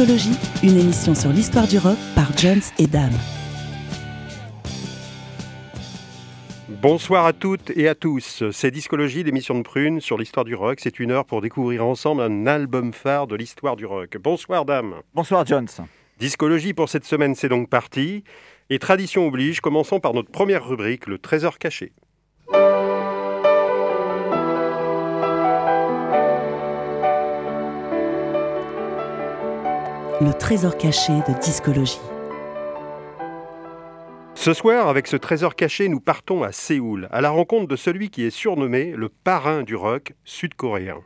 Discologie, une émission sur l'histoire du rock par Jones et Dame. Bonsoir à toutes et à tous. C'est Discologie, l'émission de Prune sur l'histoire du rock. C'est une heure pour découvrir ensemble un album phare de l'histoire du rock. Bonsoir, Dame. Bonsoir, Jones. Discologie pour cette semaine, c'est donc parti. Et tradition oblige, commençons par notre première rubrique, le trésor caché. Le trésor caché de discologie. Ce soir, avec ce trésor caché, nous partons à Séoul, à la rencontre de celui qui est surnommé le parrain du rock sud-coréen.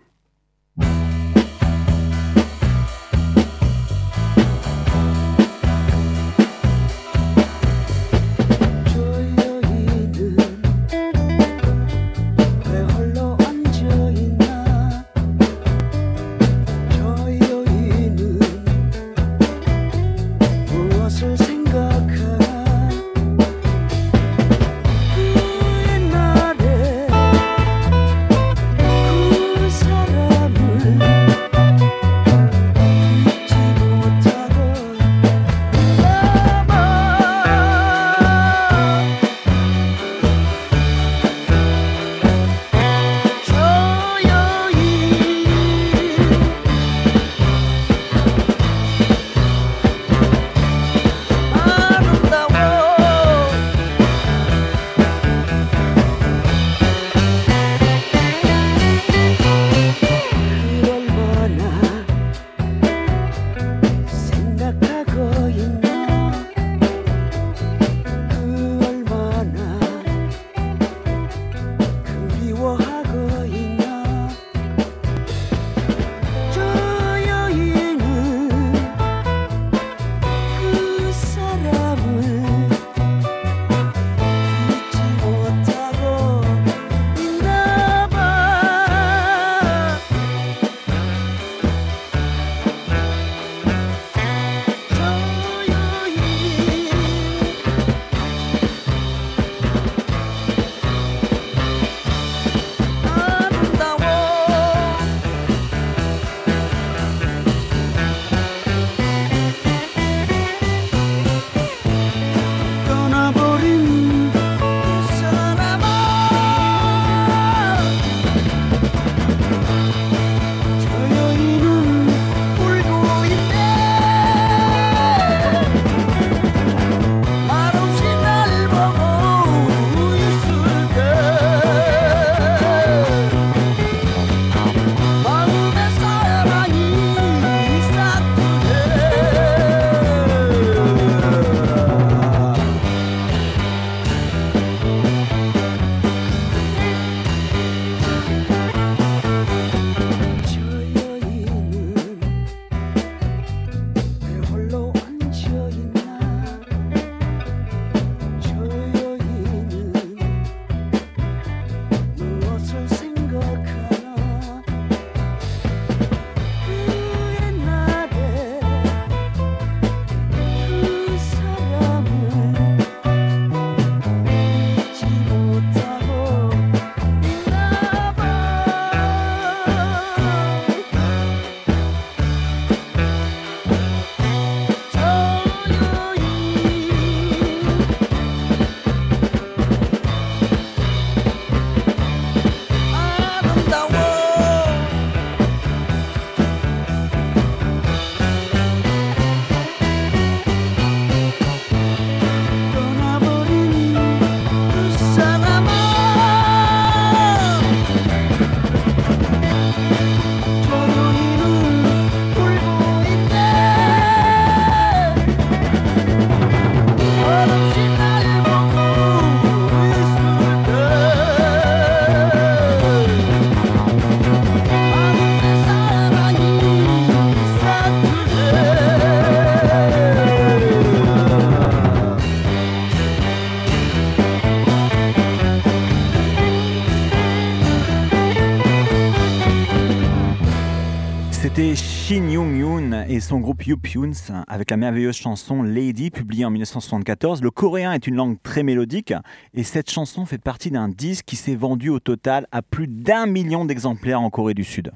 Shin Young Yoon et son groupe Youpyoons avec la merveilleuse chanson Lady publiée en 1974. Le coréen est une langue très mélodique et cette chanson fait partie d'un disque qui s'est vendu au total à plus d'un million d'exemplaires en Corée du Sud.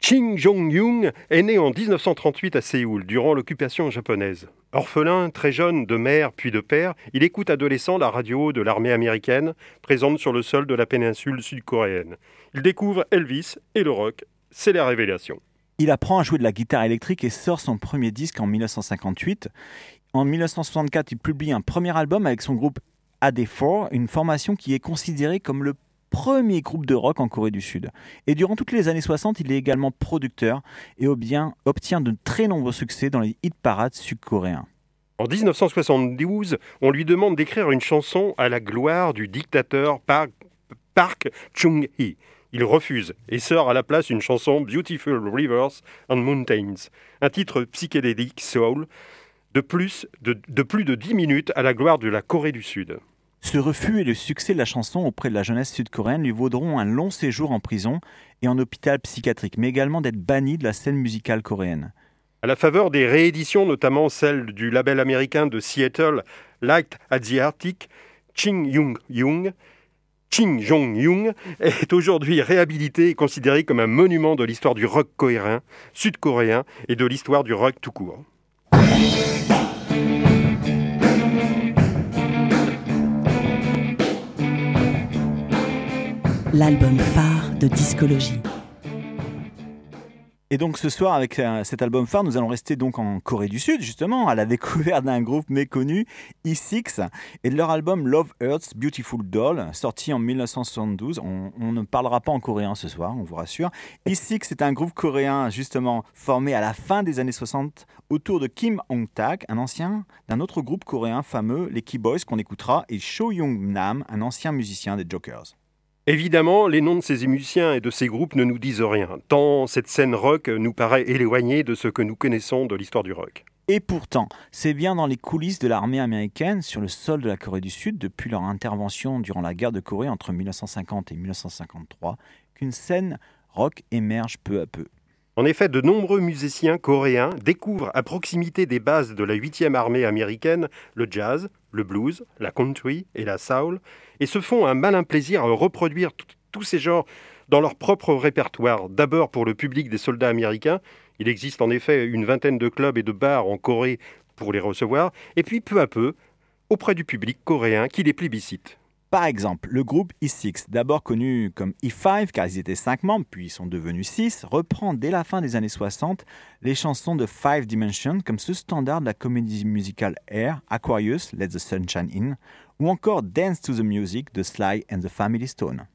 Ching Jong-young est né en 1938 à Séoul, durant l'occupation japonaise. Orphelin, très jeune, de mère puis de père, il écoute adolescent la radio de l'armée américaine, présente sur le sol de la péninsule sud-coréenne. Il découvre Elvis et le rock, c'est la révélation. Il apprend à jouer de la guitare électrique et sort son premier disque en 1958. En 1964, il publie un premier album avec son groupe AD4, une formation qui est considérée comme le premier groupe de rock en Corée du Sud. Et durant toutes les années 60, il est également producteur et obtient de très nombreux succès dans les hit parades sud-coréens. En 1972, on lui demande d'écrire une chanson à la gloire du dictateur Park, Park Chung-hee. Il refuse et sort à la place une chanson Beautiful Rivers and Mountains, un titre psychédélique soul de plus de, de plus de 10 minutes à la gloire de la Corée du Sud. Ce refus et le succès de la chanson auprès de la jeunesse sud-coréenne lui vaudront un long séjour en prison et en hôpital psychiatrique, mais également d'être banni de la scène musicale coréenne. À la faveur des rééditions, notamment celle du label américain de Seattle, Light Adriatic, Ching Young Young, Ching Jong Young est aujourd'hui réhabilité et considéré comme un monument de l'histoire du rock coréen, sud-coréen et de l'histoire du rock tout court. l'album phare de discologie. Et donc ce soir, avec euh, cet album phare, nous allons rester donc en Corée du Sud, justement, à la découverte d'un groupe méconnu, E6, et de leur album Love Earth's Beautiful Doll, sorti en 1972. On, on, ne parlera pas en coréen ce soir, on vous rassure. E6 est un groupe coréen, justement, formé à la fin des années 60 autour de Kim Hong-tak, un ancien d'un autre groupe coréen fameux, les Key Boys, qu'on écoutera, et Cho Young-nam, un ancien musicien des Jokers. Évidemment, les noms de ces musiciens et de ces groupes ne nous disent rien, tant cette scène rock nous paraît éloignée de ce que nous connaissons de l'histoire du rock. Et pourtant, c'est bien dans les coulisses de l'armée américaine, sur le sol de la Corée du Sud, depuis leur intervention durant la guerre de Corée entre 1950 et 1953, qu'une scène rock émerge peu à peu. En effet, de nombreux musiciens coréens découvrent à proximité des bases de la 8e armée américaine le jazz, le blues, la country et la soul, et se font un malin plaisir à reproduire tous ces genres dans leur propre répertoire. D'abord pour le public des soldats américains, il existe en effet une vingtaine de clubs et de bars en Corée pour les recevoir, et puis peu à peu auprès du public coréen qui les plébiscite. Par exemple, le groupe E6, d'abord connu comme E5 car ils étaient 5 membres puis ils sont devenus 6, reprend dès la fin des années 60 les chansons de Five Dimension comme ce standard de la comédie musicale Air, Aquarius, Let the Sunshine In, ou encore Dance to the Music de Sly and the Family Stone.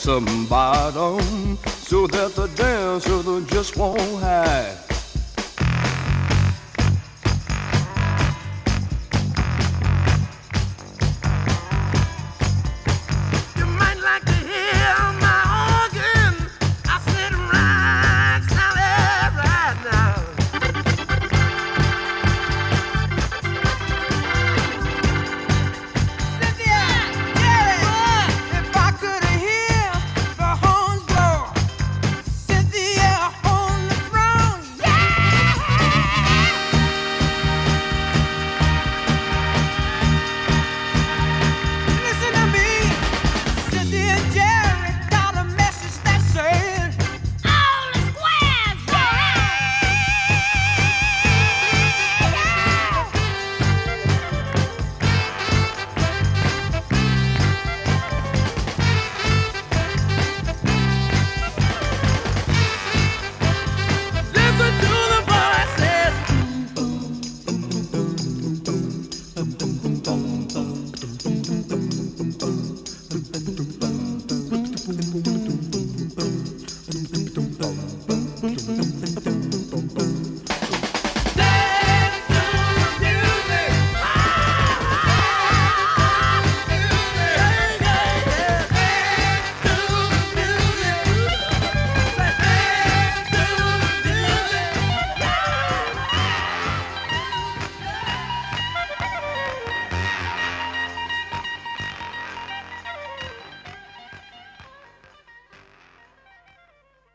Some bottom so that the dancer just won't hide.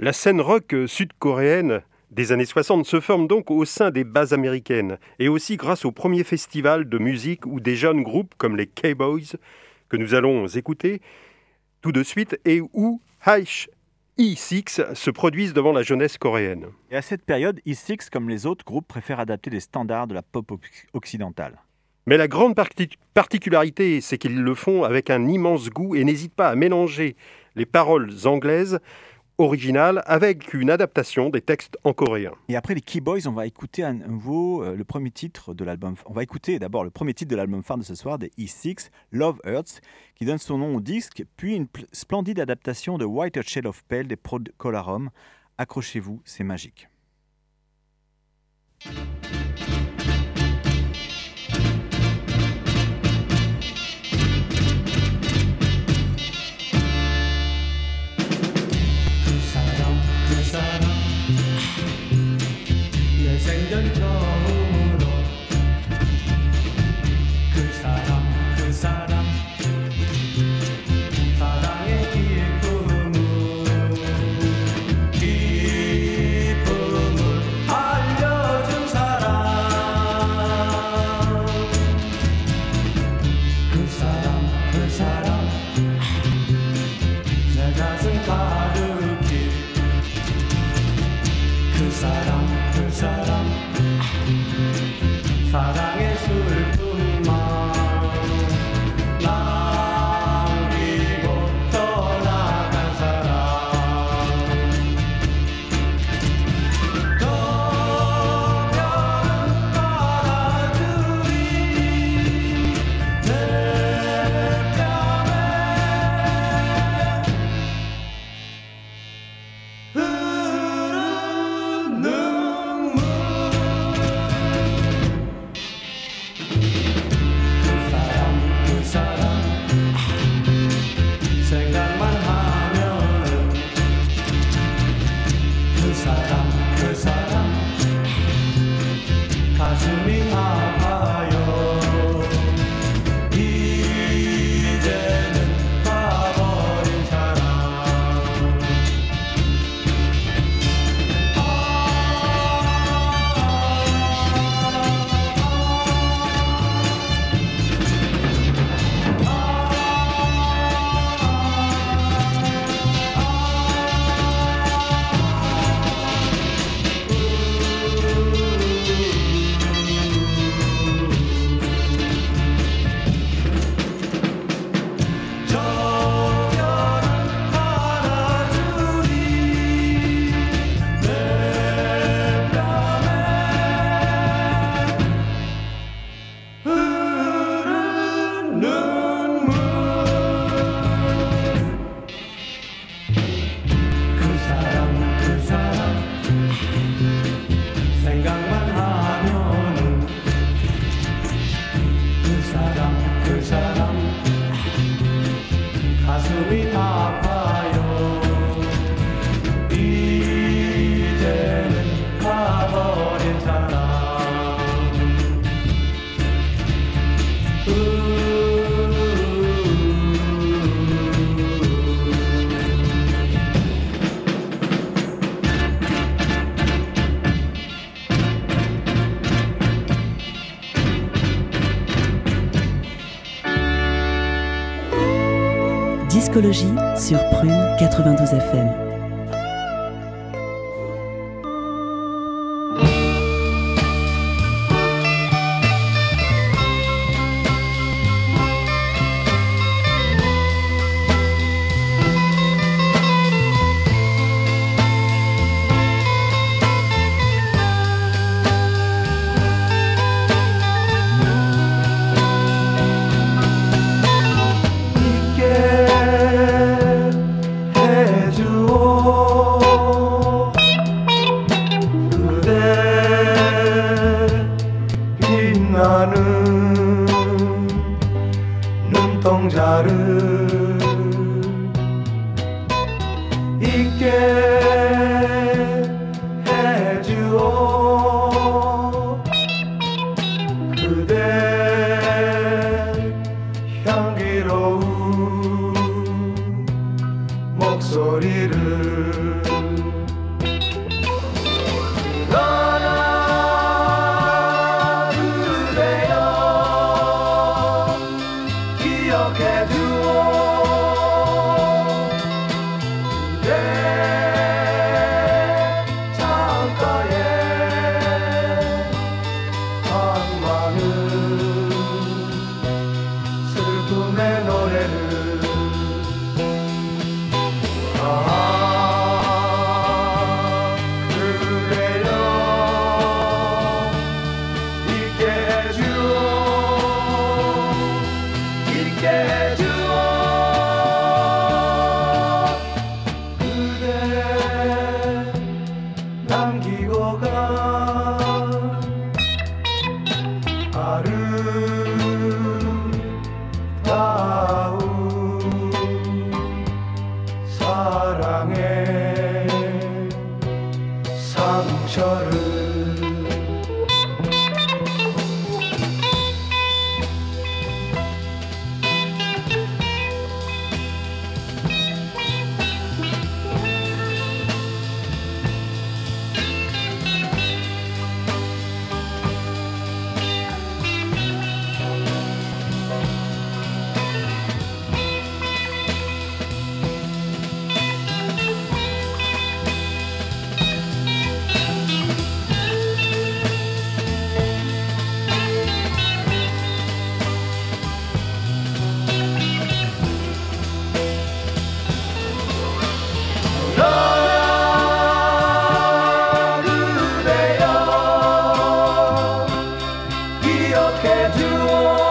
La scène rock sud-coréenne des années 60 se forme donc au sein des bases américaines et aussi grâce au premier festival de musique où des jeunes groupes comme les K-Boys, que nous allons écouter tout de suite, et où H E6 se produisent devant la jeunesse coréenne. Et à cette période, E6, comme les autres groupes, préfèrent adapter des standards de la pop oc- occidentale. Mais la grande parti- particularité, c'est qu'ils le font avec un immense goût et n'hésitent pas à mélanger les paroles anglaises originales avec une adaptation des textes en coréen. Et après les Keyboys, on va écouter à nouveau euh, le premier titre de l'album. On va écouter d'abord le premier titre de l'album phare de ce soir, des E6, Love Hurts, qui donne son nom au disque, puis une pl- splendide adaptation de White Shade of Pale des Prod Colarum. Accrochez-vous, c'est magique. sur Prune 92 FM. can't do all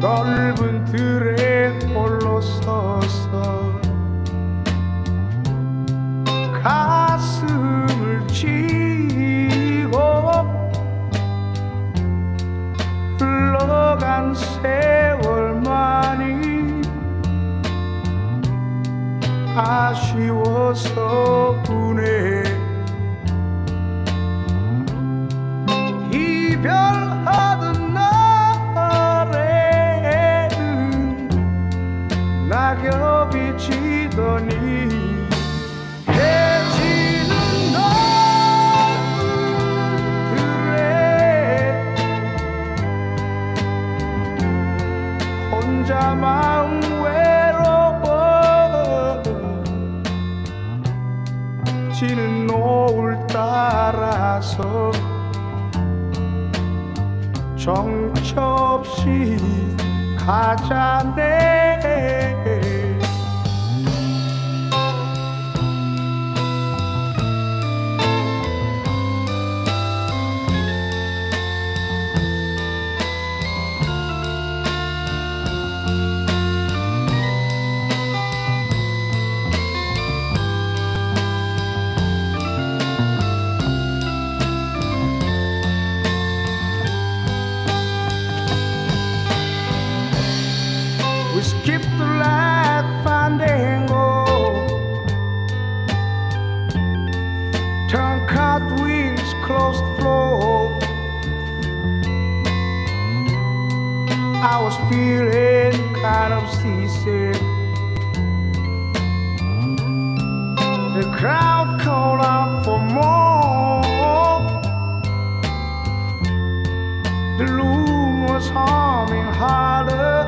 넓은 들에 홀로 서서 가슴을 쥐고 흘러간 세월만이 아쉬워서 지더니 해지는 너들의 혼자 마음 외로워 지는 노을 따라서 정처 없이 가자네 I was feeling kind of seasick The crowd called out for more The loon was humming harder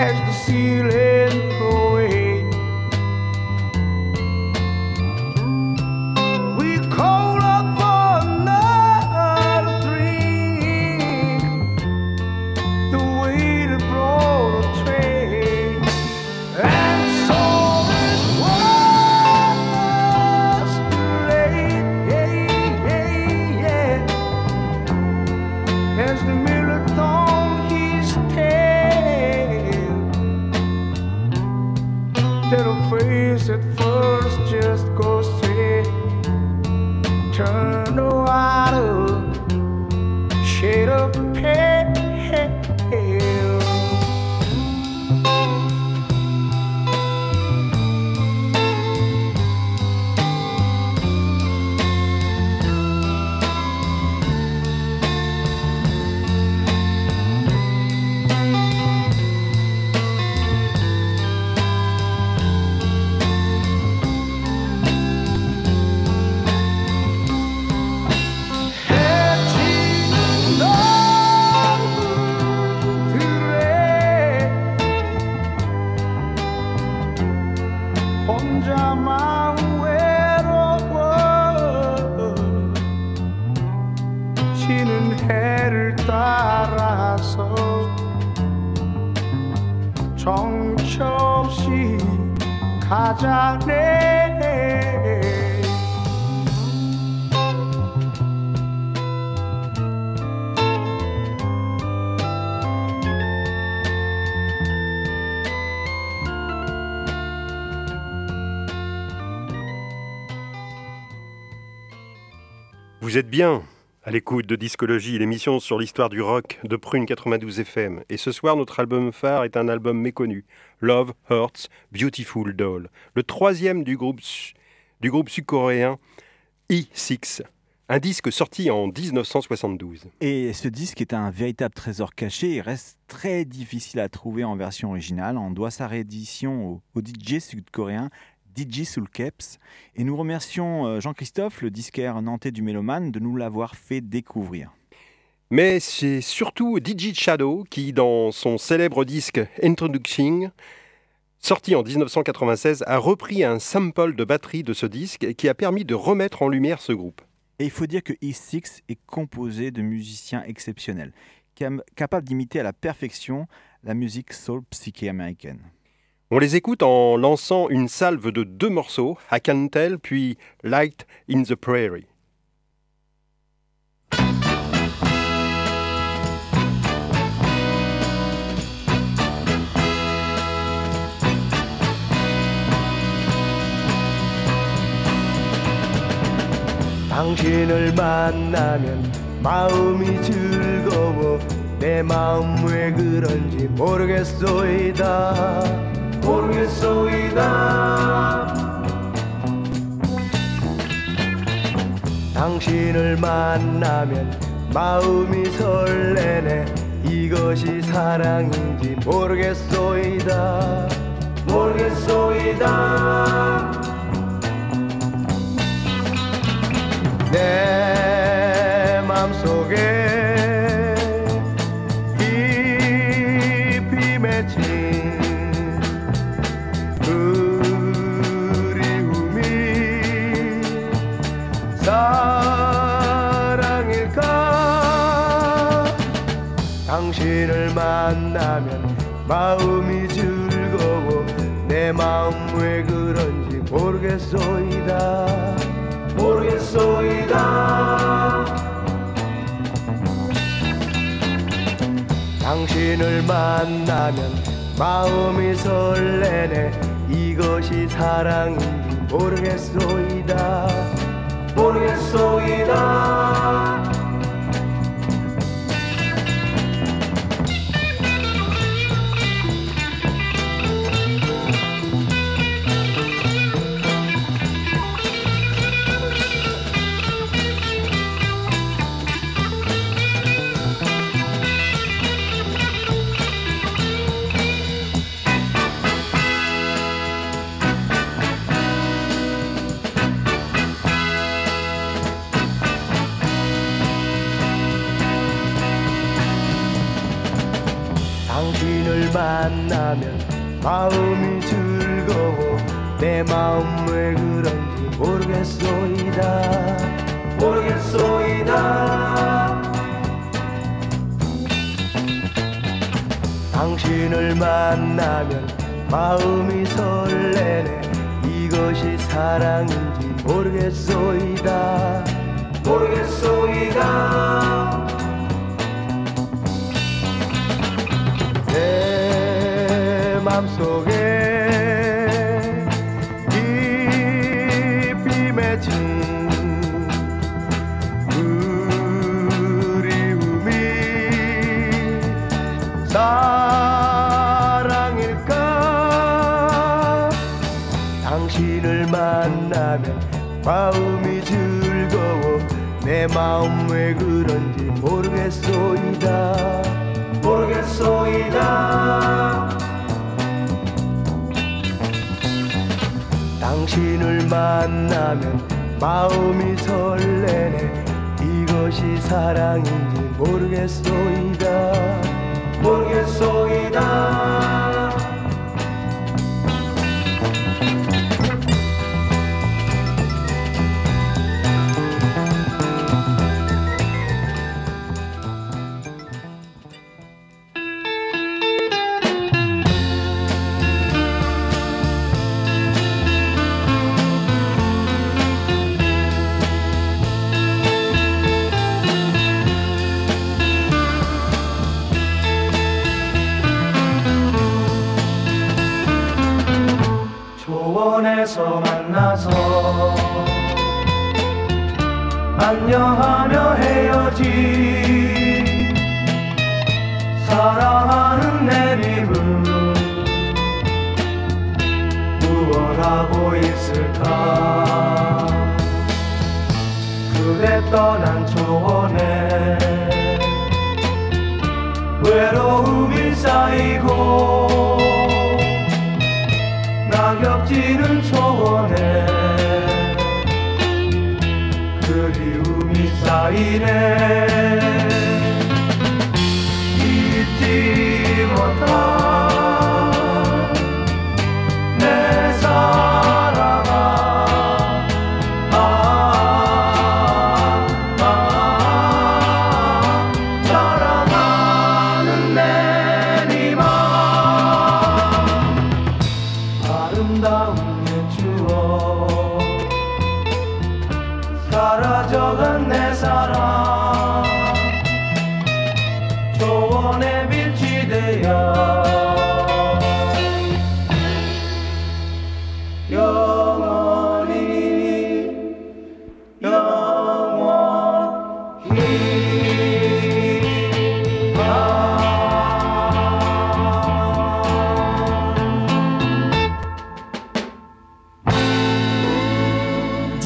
as the ceiling away. 해를 따라서 정처 없이 가자네. Vous êtes bien à l'écoute de Discologie, l'émission sur l'histoire du rock de Prune 92 FM. Et ce soir, notre album phare est un album méconnu, Love Hurts Beautiful Doll, le troisième du groupe, du groupe sud-coréen E6, un disque sorti en 1972. Et ce disque est un véritable trésor caché et reste très difficile à trouver en version originale. On doit sa réédition au, au DJ sud-coréen DJ Soulkeps. Et nous remercions euh, Jean-Christophe, le disquaire nantais du Méloman, de nous l'avoir fait découvrir. Mais c'est surtout DJ Shadow qui, dans son célèbre disque Introduction, sorti en 1996, a repris un sample de batterie de ce disque et qui a permis de remettre en lumière ce groupe. Et il faut dire que E6 est composé de musiciens exceptionnels, capables d'imiter à la perfection la musique soul psyché américaine. On les écoute en lançant une salve de deux morceaux, I Can Tell puis Light in the Prairie. 당신을 만나면 마음이 즐거워 내 마음 왜 그런지 모르겠소이다 모르겠소이다. 당신을 만나면 마음이 설레네. 이것이 사랑인지 모르겠소이다. 모르겠소이다. 내 맘속에 마음이 즐거워 내 마음 왜 그런지 모르겠소이다. 모르겠소이다. 당신을 만나면 마음이 설레네. 이것이 사랑인지 모르겠소이다. 모르겠소이다 당신을 만나면 마음이 즐거워. 내 마음 왜 그런지 모르겠소이다. 모르겠소이다. 당신을 만나면 마음이 설레네. 이것이 사랑인지 모르겠소이다. 모르겠소이다 내 맘속에 깊이 맺힌 그리움이 사랑일까? 당신을 만나면 마음이 즐거워 내 마음 왜 그런지 모르겠소이다. 모르겠소이다 당신을 만나면 마음이 설레네. 이것이 사랑인지 모르겠소이다. 모르겠소이다 떠난 초원에 외로움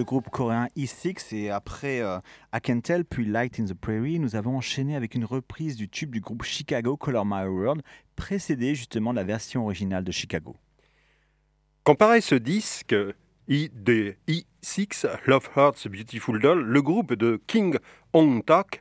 Le groupe coréen E6 et après euh, I Can Tell puis Light in the Prairie, nous avons enchaîné avec une reprise du tube du groupe Chicago Color My World, précédée justement de la version originale de Chicago. Comparé ce disque I- de E6, Love Hurts Beautiful Doll, le groupe de King On Tak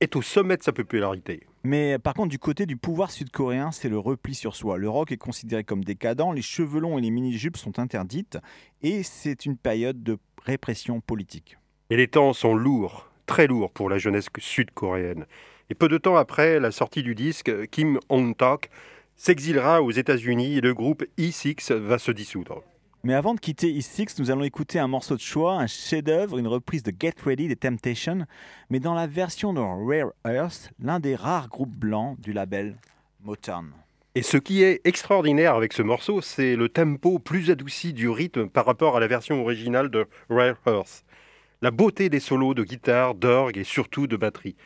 est au sommet de sa popularité. Mais par contre, du côté du pouvoir sud-coréen, c'est le repli sur soi. Le rock est considéré comme décadent, les cheveux longs et les mini-jupes sont interdites, et c'est une période de répression politique. Et les temps sont lourds, très lourds pour la jeunesse sud-coréenne. Et peu de temps après la sortie du disque, Kim On-tak s'exilera aux États-Unis et le groupe E6 va se dissoudre. Mais avant de quitter E6, nous allons écouter un morceau de choix, un chef-d'œuvre, une reprise de Get Ready des Temptations, mais dans la version de Rare Earth, l'un des rares groupes blancs du label Motown. Et ce qui est extraordinaire avec ce morceau, c'est le tempo plus adouci du rythme par rapport à la version originale de Rare Earth. La beauté des solos de guitare, d'orgue et surtout de batterie.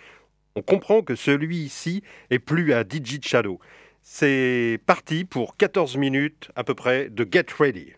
On comprend que celui-ci est plus à DJ Shadow. C'est parti pour 14 minutes à peu près de Get Ready.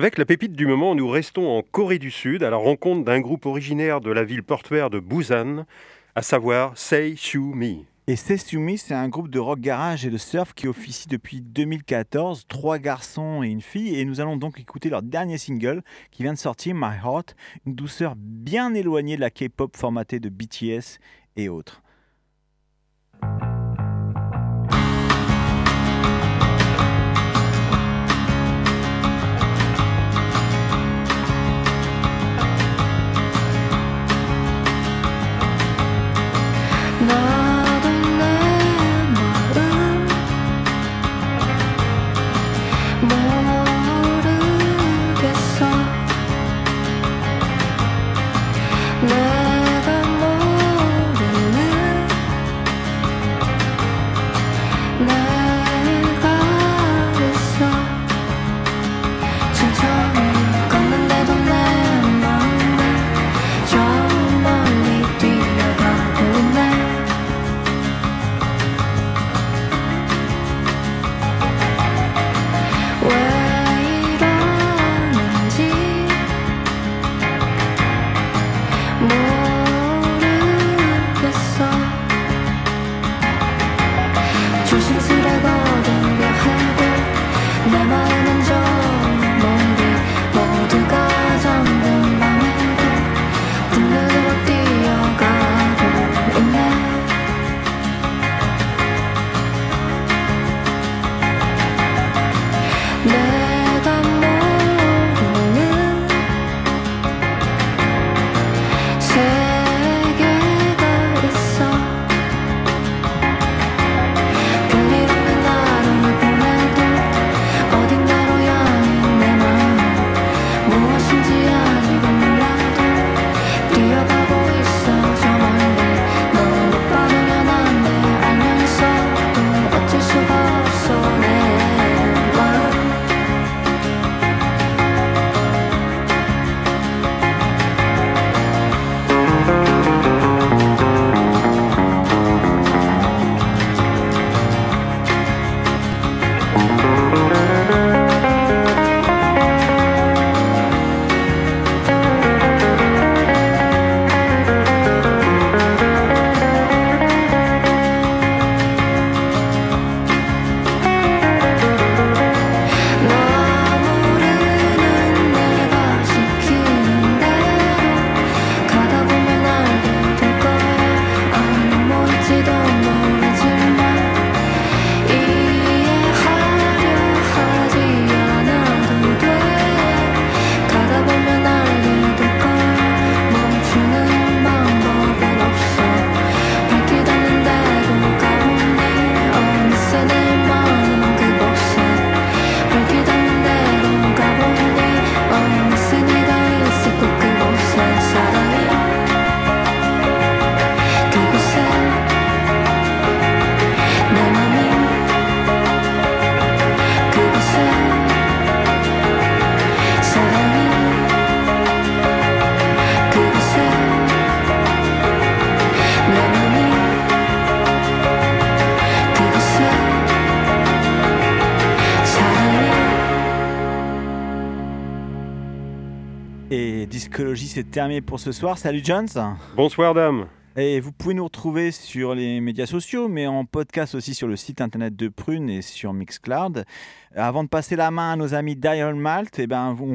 Avec la pépite du moment, nous restons en Corée du Sud à la rencontre d'un groupe originaire de la ville portuaire de Busan, à savoir Sei Mi. Et Sesumi, c'est un groupe de rock garage et de surf qui officie depuis 2014, trois garçons et une fille. Et nous allons donc écouter leur dernier single qui vient de sortir, My Heart, une douceur bien éloignée de la K-pop formatée de BTS et autres. c'est terminé pour ce soir. Salut Jones. Bonsoir dame. Et vous pouvez nous retrouver sur les médias sociaux, mais en podcast aussi sur le site internet de Prune et sur Mixcloud. Avant de passer la main à nos amis d'Iron Malt, eh ben, on